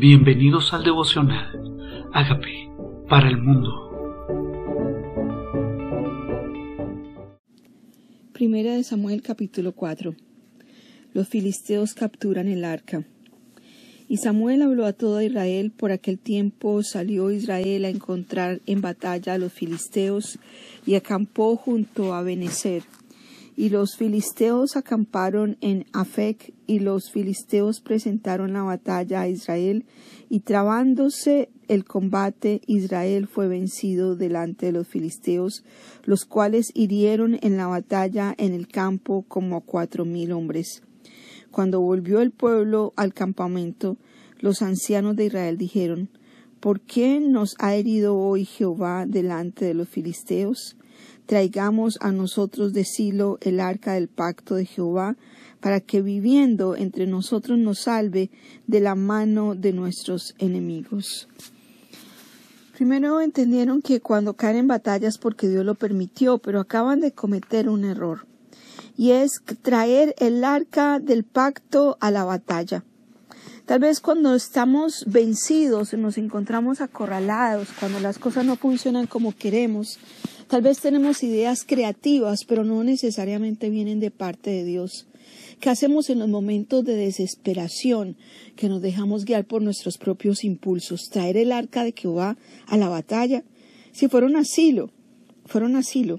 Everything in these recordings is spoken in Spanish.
Bienvenidos al devocional. Hágame para el mundo. Primera de Samuel capítulo 4. Los filisteos capturan el arca. Y Samuel habló a todo Israel. Por aquel tiempo salió Israel a encontrar en batalla a los filisteos y acampó junto a Benecer. Y los filisteos acamparon en Afec, y los filisteos presentaron la batalla a Israel, y trabándose el combate, Israel fue vencido delante de los filisteos, los cuales hirieron en la batalla en el campo como cuatro mil hombres. Cuando volvió el pueblo al campamento, los ancianos de Israel dijeron, ¿Por qué nos ha herido hoy Jehová delante de los filisteos? Traigamos a nosotros de Silo el arca del pacto de Jehová, para que viviendo entre nosotros nos salve de la mano de nuestros enemigos. Primero entendieron que cuando caen en batallas porque Dios lo permitió, pero acaban de cometer un error, y es traer el arca del pacto a la batalla. Tal vez cuando estamos vencidos, nos encontramos acorralados, cuando las cosas no funcionan como queremos, Tal vez tenemos ideas creativas, pero no necesariamente vienen de parte de Dios. ¿Qué hacemos en los momentos de desesperación que nos dejamos guiar por nuestros propios impulsos? Traer el arca de Jehová a la batalla. Si fueron asilo, fueron asilo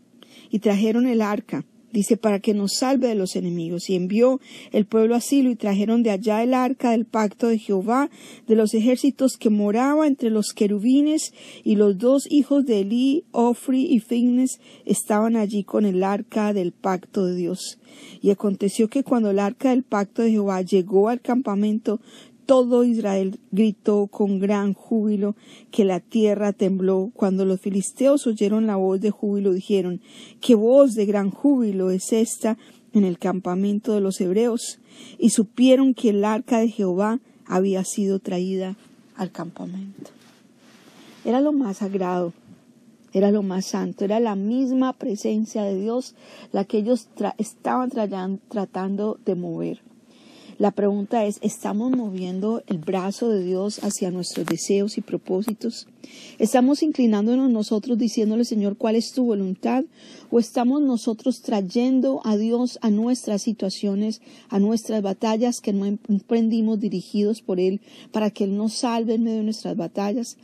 y trajeron el arca dice, para que nos salve de los enemigos. Y envió el pueblo asilo y trajeron de allá el arca del pacto de Jehová, de los ejércitos que moraba entre los querubines, y los dos hijos de Elí, Ofri y Fignes, estaban allí con el arca del pacto de Dios. Y aconteció que cuando el arca del pacto de Jehová llegó al campamento, todo Israel gritó con gran júbilo que la tierra tembló. Cuando los filisteos oyeron la voz de júbilo, dijeron, ¿qué voz de gran júbilo es esta en el campamento de los hebreos? Y supieron que el arca de Jehová había sido traída al campamento. Era lo más sagrado, era lo más santo, era la misma presencia de Dios la que ellos estaban tratando de mover. La pregunta es, ¿estamos moviendo el brazo de Dios hacia nuestros deseos y propósitos? ¿Estamos inclinándonos nosotros diciéndole, Señor, cuál es tu voluntad? ¿O estamos nosotros trayendo a Dios a nuestras situaciones, a nuestras batallas que no emprendimos dirigidos por Él para que Él nos salve en medio de nuestras batallas?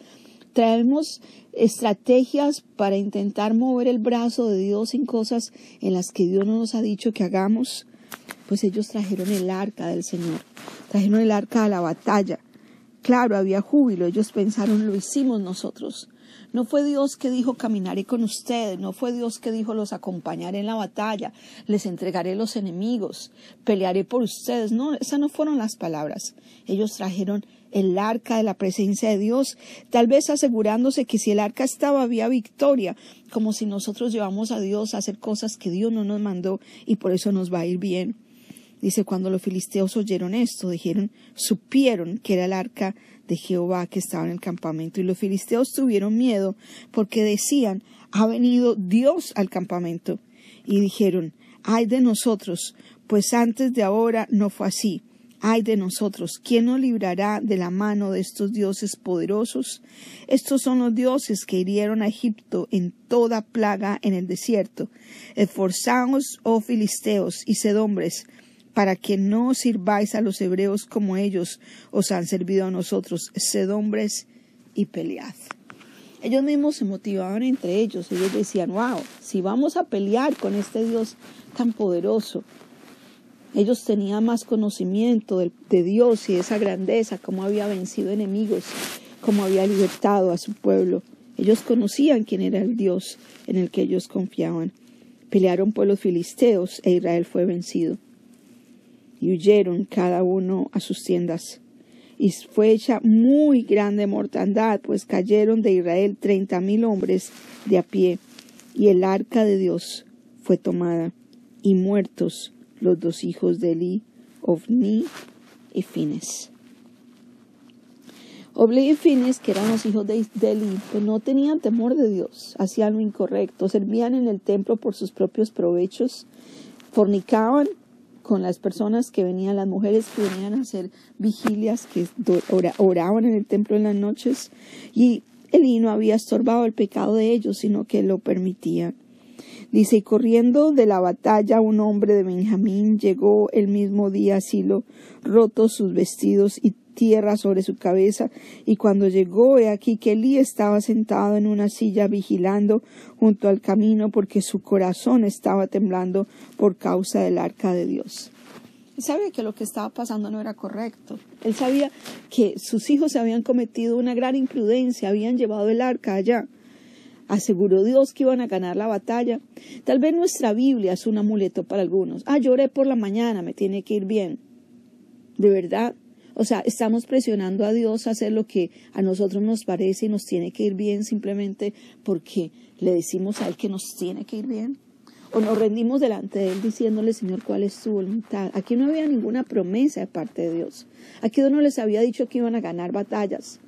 traemos estrategias para intentar mover el brazo de Dios en cosas en las que Dios no nos ha dicho que hagamos pues ellos trajeron el arca del Señor, trajeron el arca a la batalla. Claro, había júbilo, ellos pensaron, lo hicimos nosotros. No fue Dios que dijo caminaré con ustedes, no fue Dios que dijo los acompañaré en la batalla, les entregaré los enemigos, pelearé por ustedes. No, esas no fueron las palabras. Ellos trajeron el arca de la presencia de Dios, tal vez asegurándose que si el arca estaba había victoria, como si nosotros llevamos a Dios a hacer cosas que Dios no nos mandó y por eso nos va a ir bien. Dice, cuando los filisteos oyeron esto, dijeron, supieron que era el arca de Jehová que estaba en el campamento. Y los filisteos tuvieron miedo porque decían, ha venido Dios al campamento. Y dijeron, ay de nosotros, pues antes de ahora no fue así. Ay de nosotros, ¿quién nos librará de la mano de estos dioses poderosos? Estos son los dioses que hirieron a Egipto en toda plaga en el desierto. Esforzaos, oh filisteos y sed hombres, para que no sirváis a los hebreos como ellos os han servido a nosotros, sed hombres y pelead. Ellos mismos se motivaban entre ellos, ellos decían, wow, si vamos a pelear con este Dios tan poderoso, ellos tenían más conocimiento de, de Dios y de esa grandeza, cómo había vencido enemigos, cómo había libertado a su pueblo. Ellos conocían quién era el Dios en el que ellos confiaban. Pelearon por los filisteos e Israel fue vencido y huyeron cada uno a sus tiendas. Y fue hecha muy grande mortandad, pues cayeron de Israel treinta mil hombres de a pie, y el arca de Dios fue tomada, y muertos los dos hijos de Eli, Ovni y Fines. Obli y Fines, que eran los hijos de Eli, pues no tenían temor de Dios, hacían lo incorrecto, servían en el templo por sus propios provechos, fornicaban con las personas que venían, las mujeres que venían a hacer vigilias, que oraban en el templo en las noches, y Elí no había estorbado el pecado de ellos, sino que lo permitía. Dice, y corriendo de la batalla un hombre de Benjamín llegó el mismo día a Silo, rotos sus vestidos y tierra sobre su cabeza, y cuando llegó, he aquí que Elí estaba sentado en una silla vigilando junto al camino, porque su corazón estaba temblando por causa del arca de Dios. Él sabía que lo que estaba pasando no era correcto. Él sabía que sus hijos habían cometido una gran imprudencia, habían llevado el arca allá. Aseguró Dios que iban a ganar la batalla. Tal vez nuestra Biblia es un amuleto para algunos. Ah, lloré por la mañana, me tiene que ir bien. De verdad, o sea, estamos presionando a Dios a hacer lo que a nosotros nos parece y nos tiene que ir bien simplemente porque le decimos a Él que nos tiene que ir bien. O nos rendimos delante de Él diciéndole, Señor, ¿cuál es su voluntad? Aquí no había ninguna promesa de parte de Dios. Aquí Dios no les había dicho que iban a ganar batallas.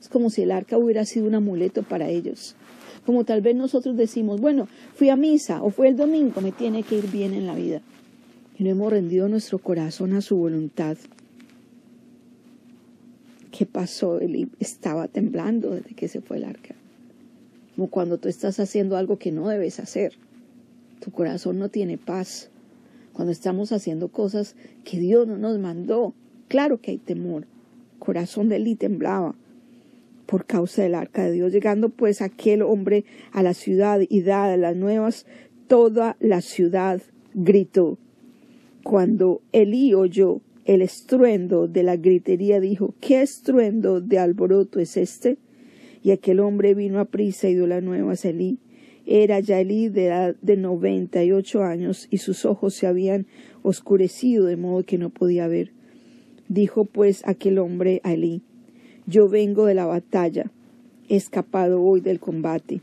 Es como si el arca hubiera sido un amuleto para ellos. Como tal vez nosotros decimos, bueno, fui a misa o fue el domingo, me tiene que ir bien en la vida. Y no hemos rendido nuestro corazón a su voluntad. ¿Qué pasó? Él estaba temblando desde que se fue el arca. Como cuando tú estás haciendo algo que no debes hacer. Tu corazón no tiene paz. Cuando estamos haciendo cosas que Dios no nos mandó, claro que hay temor. corazón de Eli temblaba por causa del arca de Dios. Llegando pues aquel hombre a la ciudad y dadas las nuevas, toda la ciudad gritó. Cuando Elí oyó el estruendo de la gritería dijo, ¿qué estruendo de alboroto es este? Y aquel hombre vino a prisa y dio la nueva a Elí. Era ya Elí de edad de noventa y ocho años, y sus ojos se habían oscurecido de modo que no podía ver. Dijo pues aquel hombre a Elí, Yo vengo de la batalla, he escapado hoy del combate.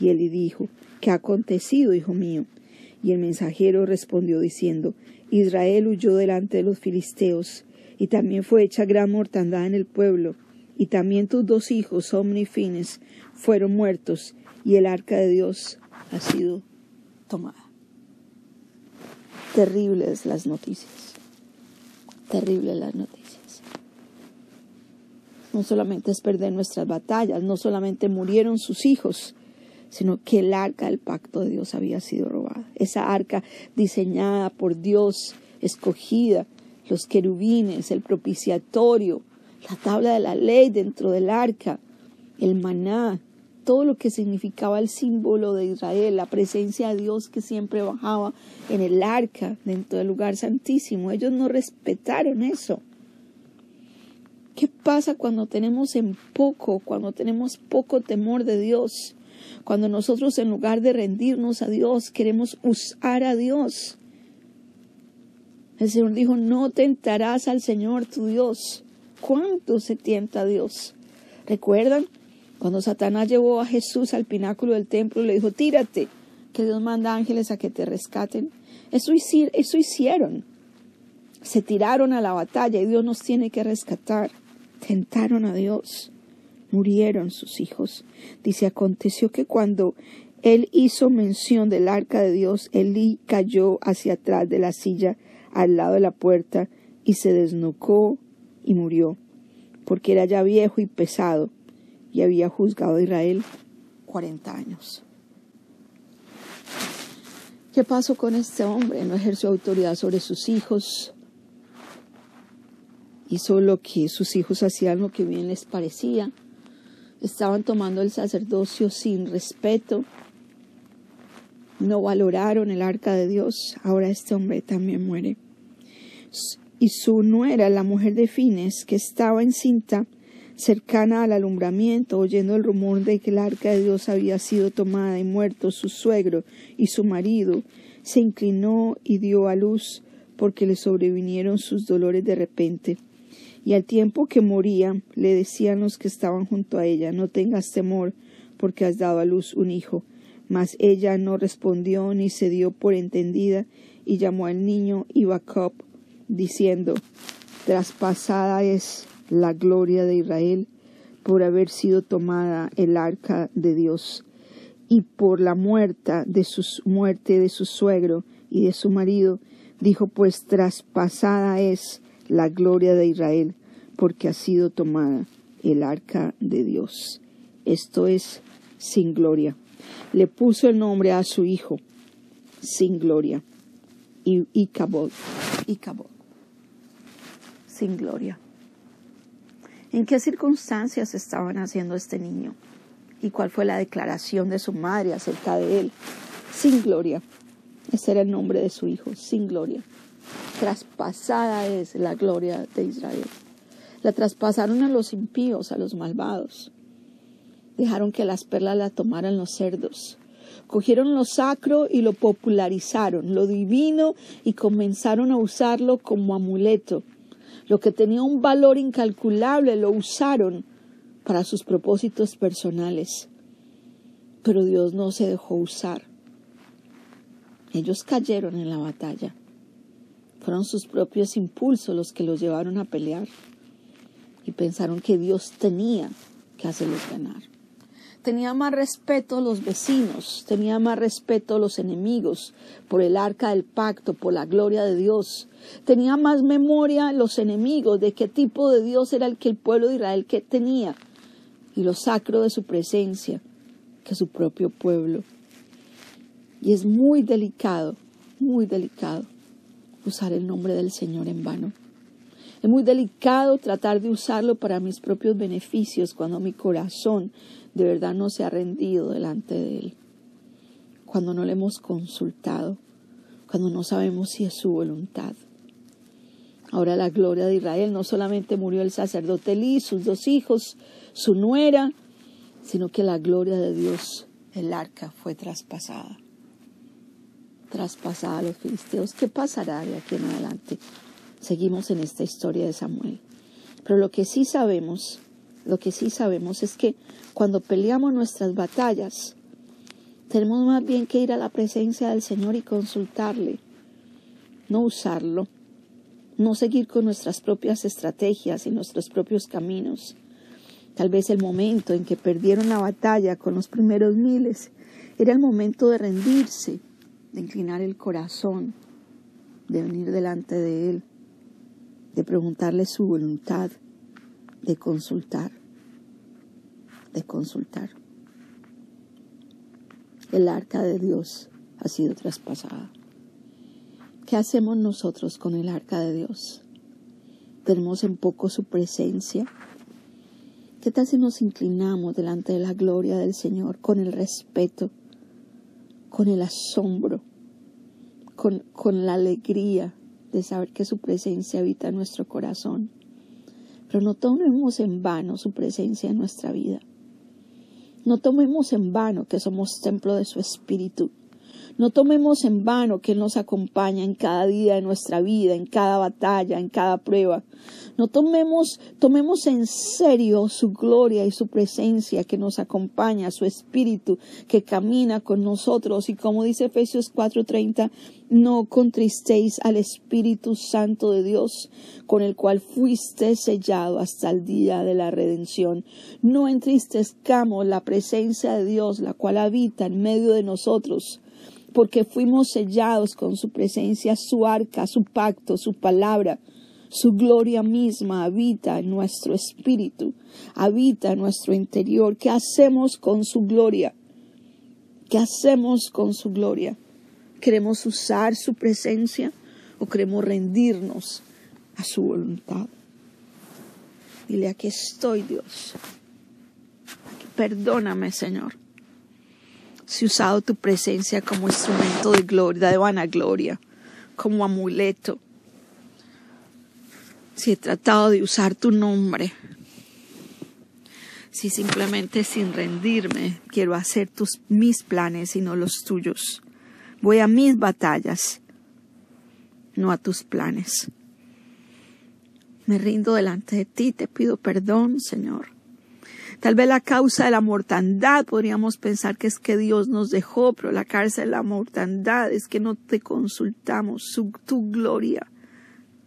Y Elí dijo, ¿qué ha acontecido, hijo mío? Y el mensajero respondió diciendo, Israel huyó delante de los filisteos, y también fue hecha gran mortandad en el pueblo, y también tus dos hijos, Omni y Fines, fueron muertos, y el arca de Dios ha sido tomada. Terribles las noticias, terribles las noticias. No solamente es perder nuestras batallas, no solamente murieron sus hijos, sino que el arca del pacto de Dios había sido robada. Esa arca diseñada por Dios, escogida, los querubines, el propiciatorio, la tabla de la ley dentro del arca, el maná, todo lo que significaba el símbolo de Israel, la presencia de Dios que siempre bajaba en el arca dentro del lugar santísimo. Ellos no respetaron eso. ¿Qué pasa cuando tenemos en poco, cuando tenemos poco temor de Dios? Cuando nosotros en lugar de rendirnos a Dios, queremos usar a Dios. El Señor dijo, no tentarás al Señor tu Dios. ¿Cuánto se tienta a Dios? ¿Recuerdan? Cuando Satanás llevó a Jesús al pináculo del templo, le dijo, tírate, que Dios manda ángeles a que te rescaten. Eso, eso hicieron. Se tiraron a la batalla y Dios nos tiene que rescatar. Tentaron a Dios murieron sus hijos. Dice, aconteció que cuando él hizo mención del arca de Dios, Elí cayó hacia atrás de la silla al lado de la puerta y se desnucó y murió, porque era ya viejo y pesado y había juzgado a Israel cuarenta años. ¿Qué pasó con este hombre? No ejerció autoridad sobre sus hijos. Hizo lo que sus hijos hacían, lo que bien les parecía estaban tomando el sacerdocio sin respeto, no valoraron el arca de Dios, ahora este hombre también muere. Y su nuera, la mujer de Fines, que estaba encinta, cercana al alumbramiento, oyendo el rumor de que el arca de Dios había sido tomada y muerto su suegro y su marido, se inclinó y dio a luz porque le sobrevinieron sus dolores de repente. Y al tiempo que moría, le decían los que estaban junto a ella, no tengas temor, porque has dado a luz un hijo. Mas ella no respondió ni se dio por entendida, y llamó al niño Ibacop, diciendo, traspasada es la gloria de Israel por haber sido tomada el arca de Dios, y por la muerte de su muerte de su suegro y de su marido, Dijo pues, traspasada es la gloria de Israel, porque ha sido tomada el arca de Dios. Esto es sin gloria. Le puso el nombre a su hijo, sin gloria, y Icabod, sin gloria. ¿En qué circunstancias estaban haciendo este niño? ¿Y cuál fue la declaración de su madre acerca de él? Sin gloria. Ese era el nombre de su hijo, sin gloria. Traspasada es la gloria de Israel. La traspasaron a los impíos, a los malvados. Dejaron que las perlas la tomaran los cerdos. Cogieron lo sacro y lo popularizaron, lo divino, y comenzaron a usarlo como amuleto lo que tenía un valor incalculable lo usaron para sus propósitos personales. Pero Dios no se dejó usar. Ellos cayeron en la batalla. Fueron sus propios impulsos los que los llevaron a pelear y pensaron que Dios tenía que hacerlos ganar. Tenía más respeto los vecinos, tenía más respeto los enemigos por el arca del pacto, por la gloria de Dios. Tenía más memoria los enemigos de qué tipo de Dios era el que el pueblo de Israel que tenía y lo sacro de su presencia que su propio pueblo. Y es muy delicado, muy delicado usar el nombre del Señor en vano. Es muy delicado tratar de usarlo para mis propios beneficios cuando mi corazón de verdad no se ha rendido delante de Él, cuando no le hemos consultado, cuando no sabemos si es su voluntad. Ahora la gloria de Israel no solamente murió el sacerdote Elí, sus dos hijos, su nuera, sino que la gloria de Dios, el arca, fue traspasada. Traspasada a los filisteos. ¿Qué pasará de aquí en adelante? Seguimos en esta historia de Samuel. Pero lo que sí sabemos lo que sí sabemos es que cuando peleamos nuestras batallas, tenemos más bien que ir a la presencia del Señor y consultarle, no usarlo, no seguir con nuestras propias estrategias y nuestros propios caminos. Tal vez el momento en que perdieron la batalla con los primeros miles era el momento de rendirse, de inclinar el corazón, de venir delante de Él, de preguntarle su voluntad, de consultar de consultar. El arca de Dios ha sido traspasada. ¿Qué hacemos nosotros con el arca de Dios? ¿Tenemos en poco su presencia? ¿Qué tal si nos inclinamos delante de la gloria del Señor con el respeto, con el asombro, con, con la alegría de saber que su presencia habita en nuestro corazón? Pero no tomemos en vano su presencia en nuestra vida. No tomemos en vano que somos templo de su Espíritu. No tomemos en vano que Él nos acompaña en cada día de nuestra vida, en cada batalla, en cada prueba. No tomemos, tomemos en serio su gloria y su presencia que nos acompaña, su Espíritu que camina con nosotros. Y como dice Efesios 4:30, no contristéis al Espíritu Santo de Dios, con el cual fuiste sellado hasta el día de la redención. No entristezcamos la presencia de Dios, la cual habita en medio de nosotros porque fuimos sellados con su presencia, su arca, su pacto, su palabra. Su gloria misma habita en nuestro espíritu, habita en nuestro interior. ¿Qué hacemos con su gloria? ¿Qué hacemos con su gloria? ¿Queremos usar su presencia o queremos rendirnos a su voluntad? Dile, aquí estoy, Dios. Perdóname, Señor si usado tu presencia como instrumento de gloria, de vanagloria, como amuleto. Si he tratado de usar tu nombre. Si simplemente sin rendirme quiero hacer tus, mis planes y no los tuyos. Voy a mis batallas, no a tus planes. Me rindo delante de ti, te pido perdón, Señor Tal vez la causa de la mortandad podríamos pensar que es que Dios nos dejó, pero la causa de la mortandad es que no te consultamos. Su, tu gloria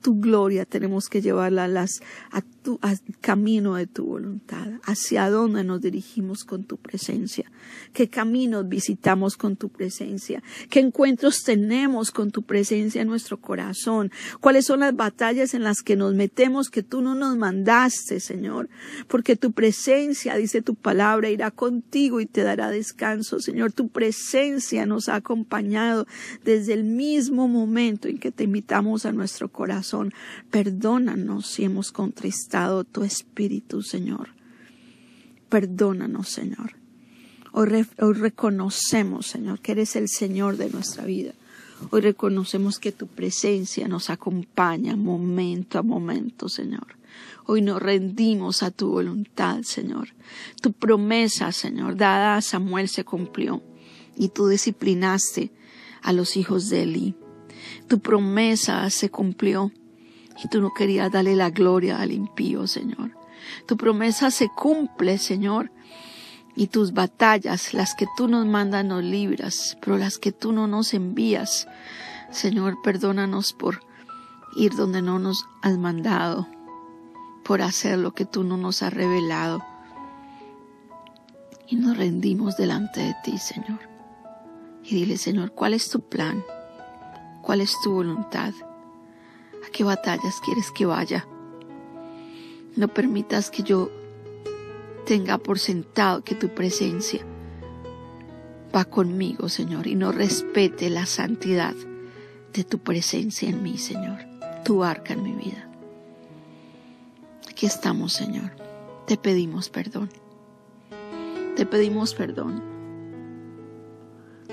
tu gloria tenemos que llevarla a las, a tu, al camino de tu voluntad, hacia dónde nos dirigimos con tu presencia, qué caminos visitamos con tu presencia, qué encuentros tenemos con tu presencia en nuestro corazón, cuáles son las batallas en las que nos metemos que tú no nos mandaste, Señor, porque tu presencia, dice tu palabra, irá contigo y te dará descanso, Señor, tu presencia nos ha acompañado desde el mismo momento en que te invitamos a nuestro corazón. Perdónanos si hemos contristado tu espíritu, Señor. Perdónanos, Señor. Hoy, hoy, reconocemos, Señor, que eres el Señor de nuestra vida. Hoy reconocemos que tu presencia nos acompaña momento a momento, Señor. Hoy nos rendimos a tu voluntad, Señor. Tu promesa, Señor, dada a Samuel se cumplió y tú disciplinaste a los hijos de Eli. Tu promesa se cumplió y tú no querías darle la gloria al impío, Señor. Tu promesa se cumple, Señor, y tus batallas, las que tú nos mandas, nos libras, pero las que tú no nos envías, Señor, perdónanos por ir donde no nos has mandado, por hacer lo que tú no nos has revelado. Y nos rendimos delante de ti, Señor. Y dile, Señor, ¿cuál es tu plan? ¿Cuál es tu voluntad? ¿A qué batallas quieres que vaya? No permitas que yo tenga por sentado que tu presencia va conmigo, Señor, y no respete la santidad de tu presencia en mí, Señor, tu arca en mi vida. Aquí estamos, Señor. Te pedimos perdón. Te pedimos perdón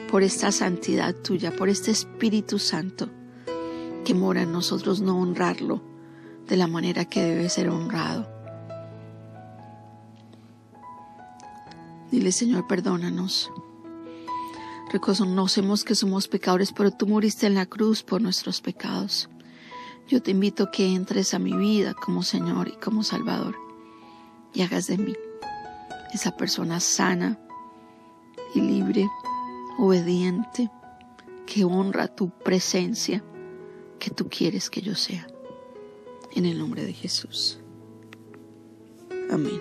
por esta santidad tuya, por este Espíritu Santo que mora en nosotros, no honrarlo de la manera que debe ser honrado. Dile, Señor, perdónanos. Reconocemos que somos pecadores, pero tú moriste en la cruz por nuestros pecados. Yo te invito a que entres a mi vida como Señor y como Salvador y hagas de mí esa persona sana y libre obediente, que honra tu presencia, que tú quieres que yo sea. En el nombre de Jesús. Amén.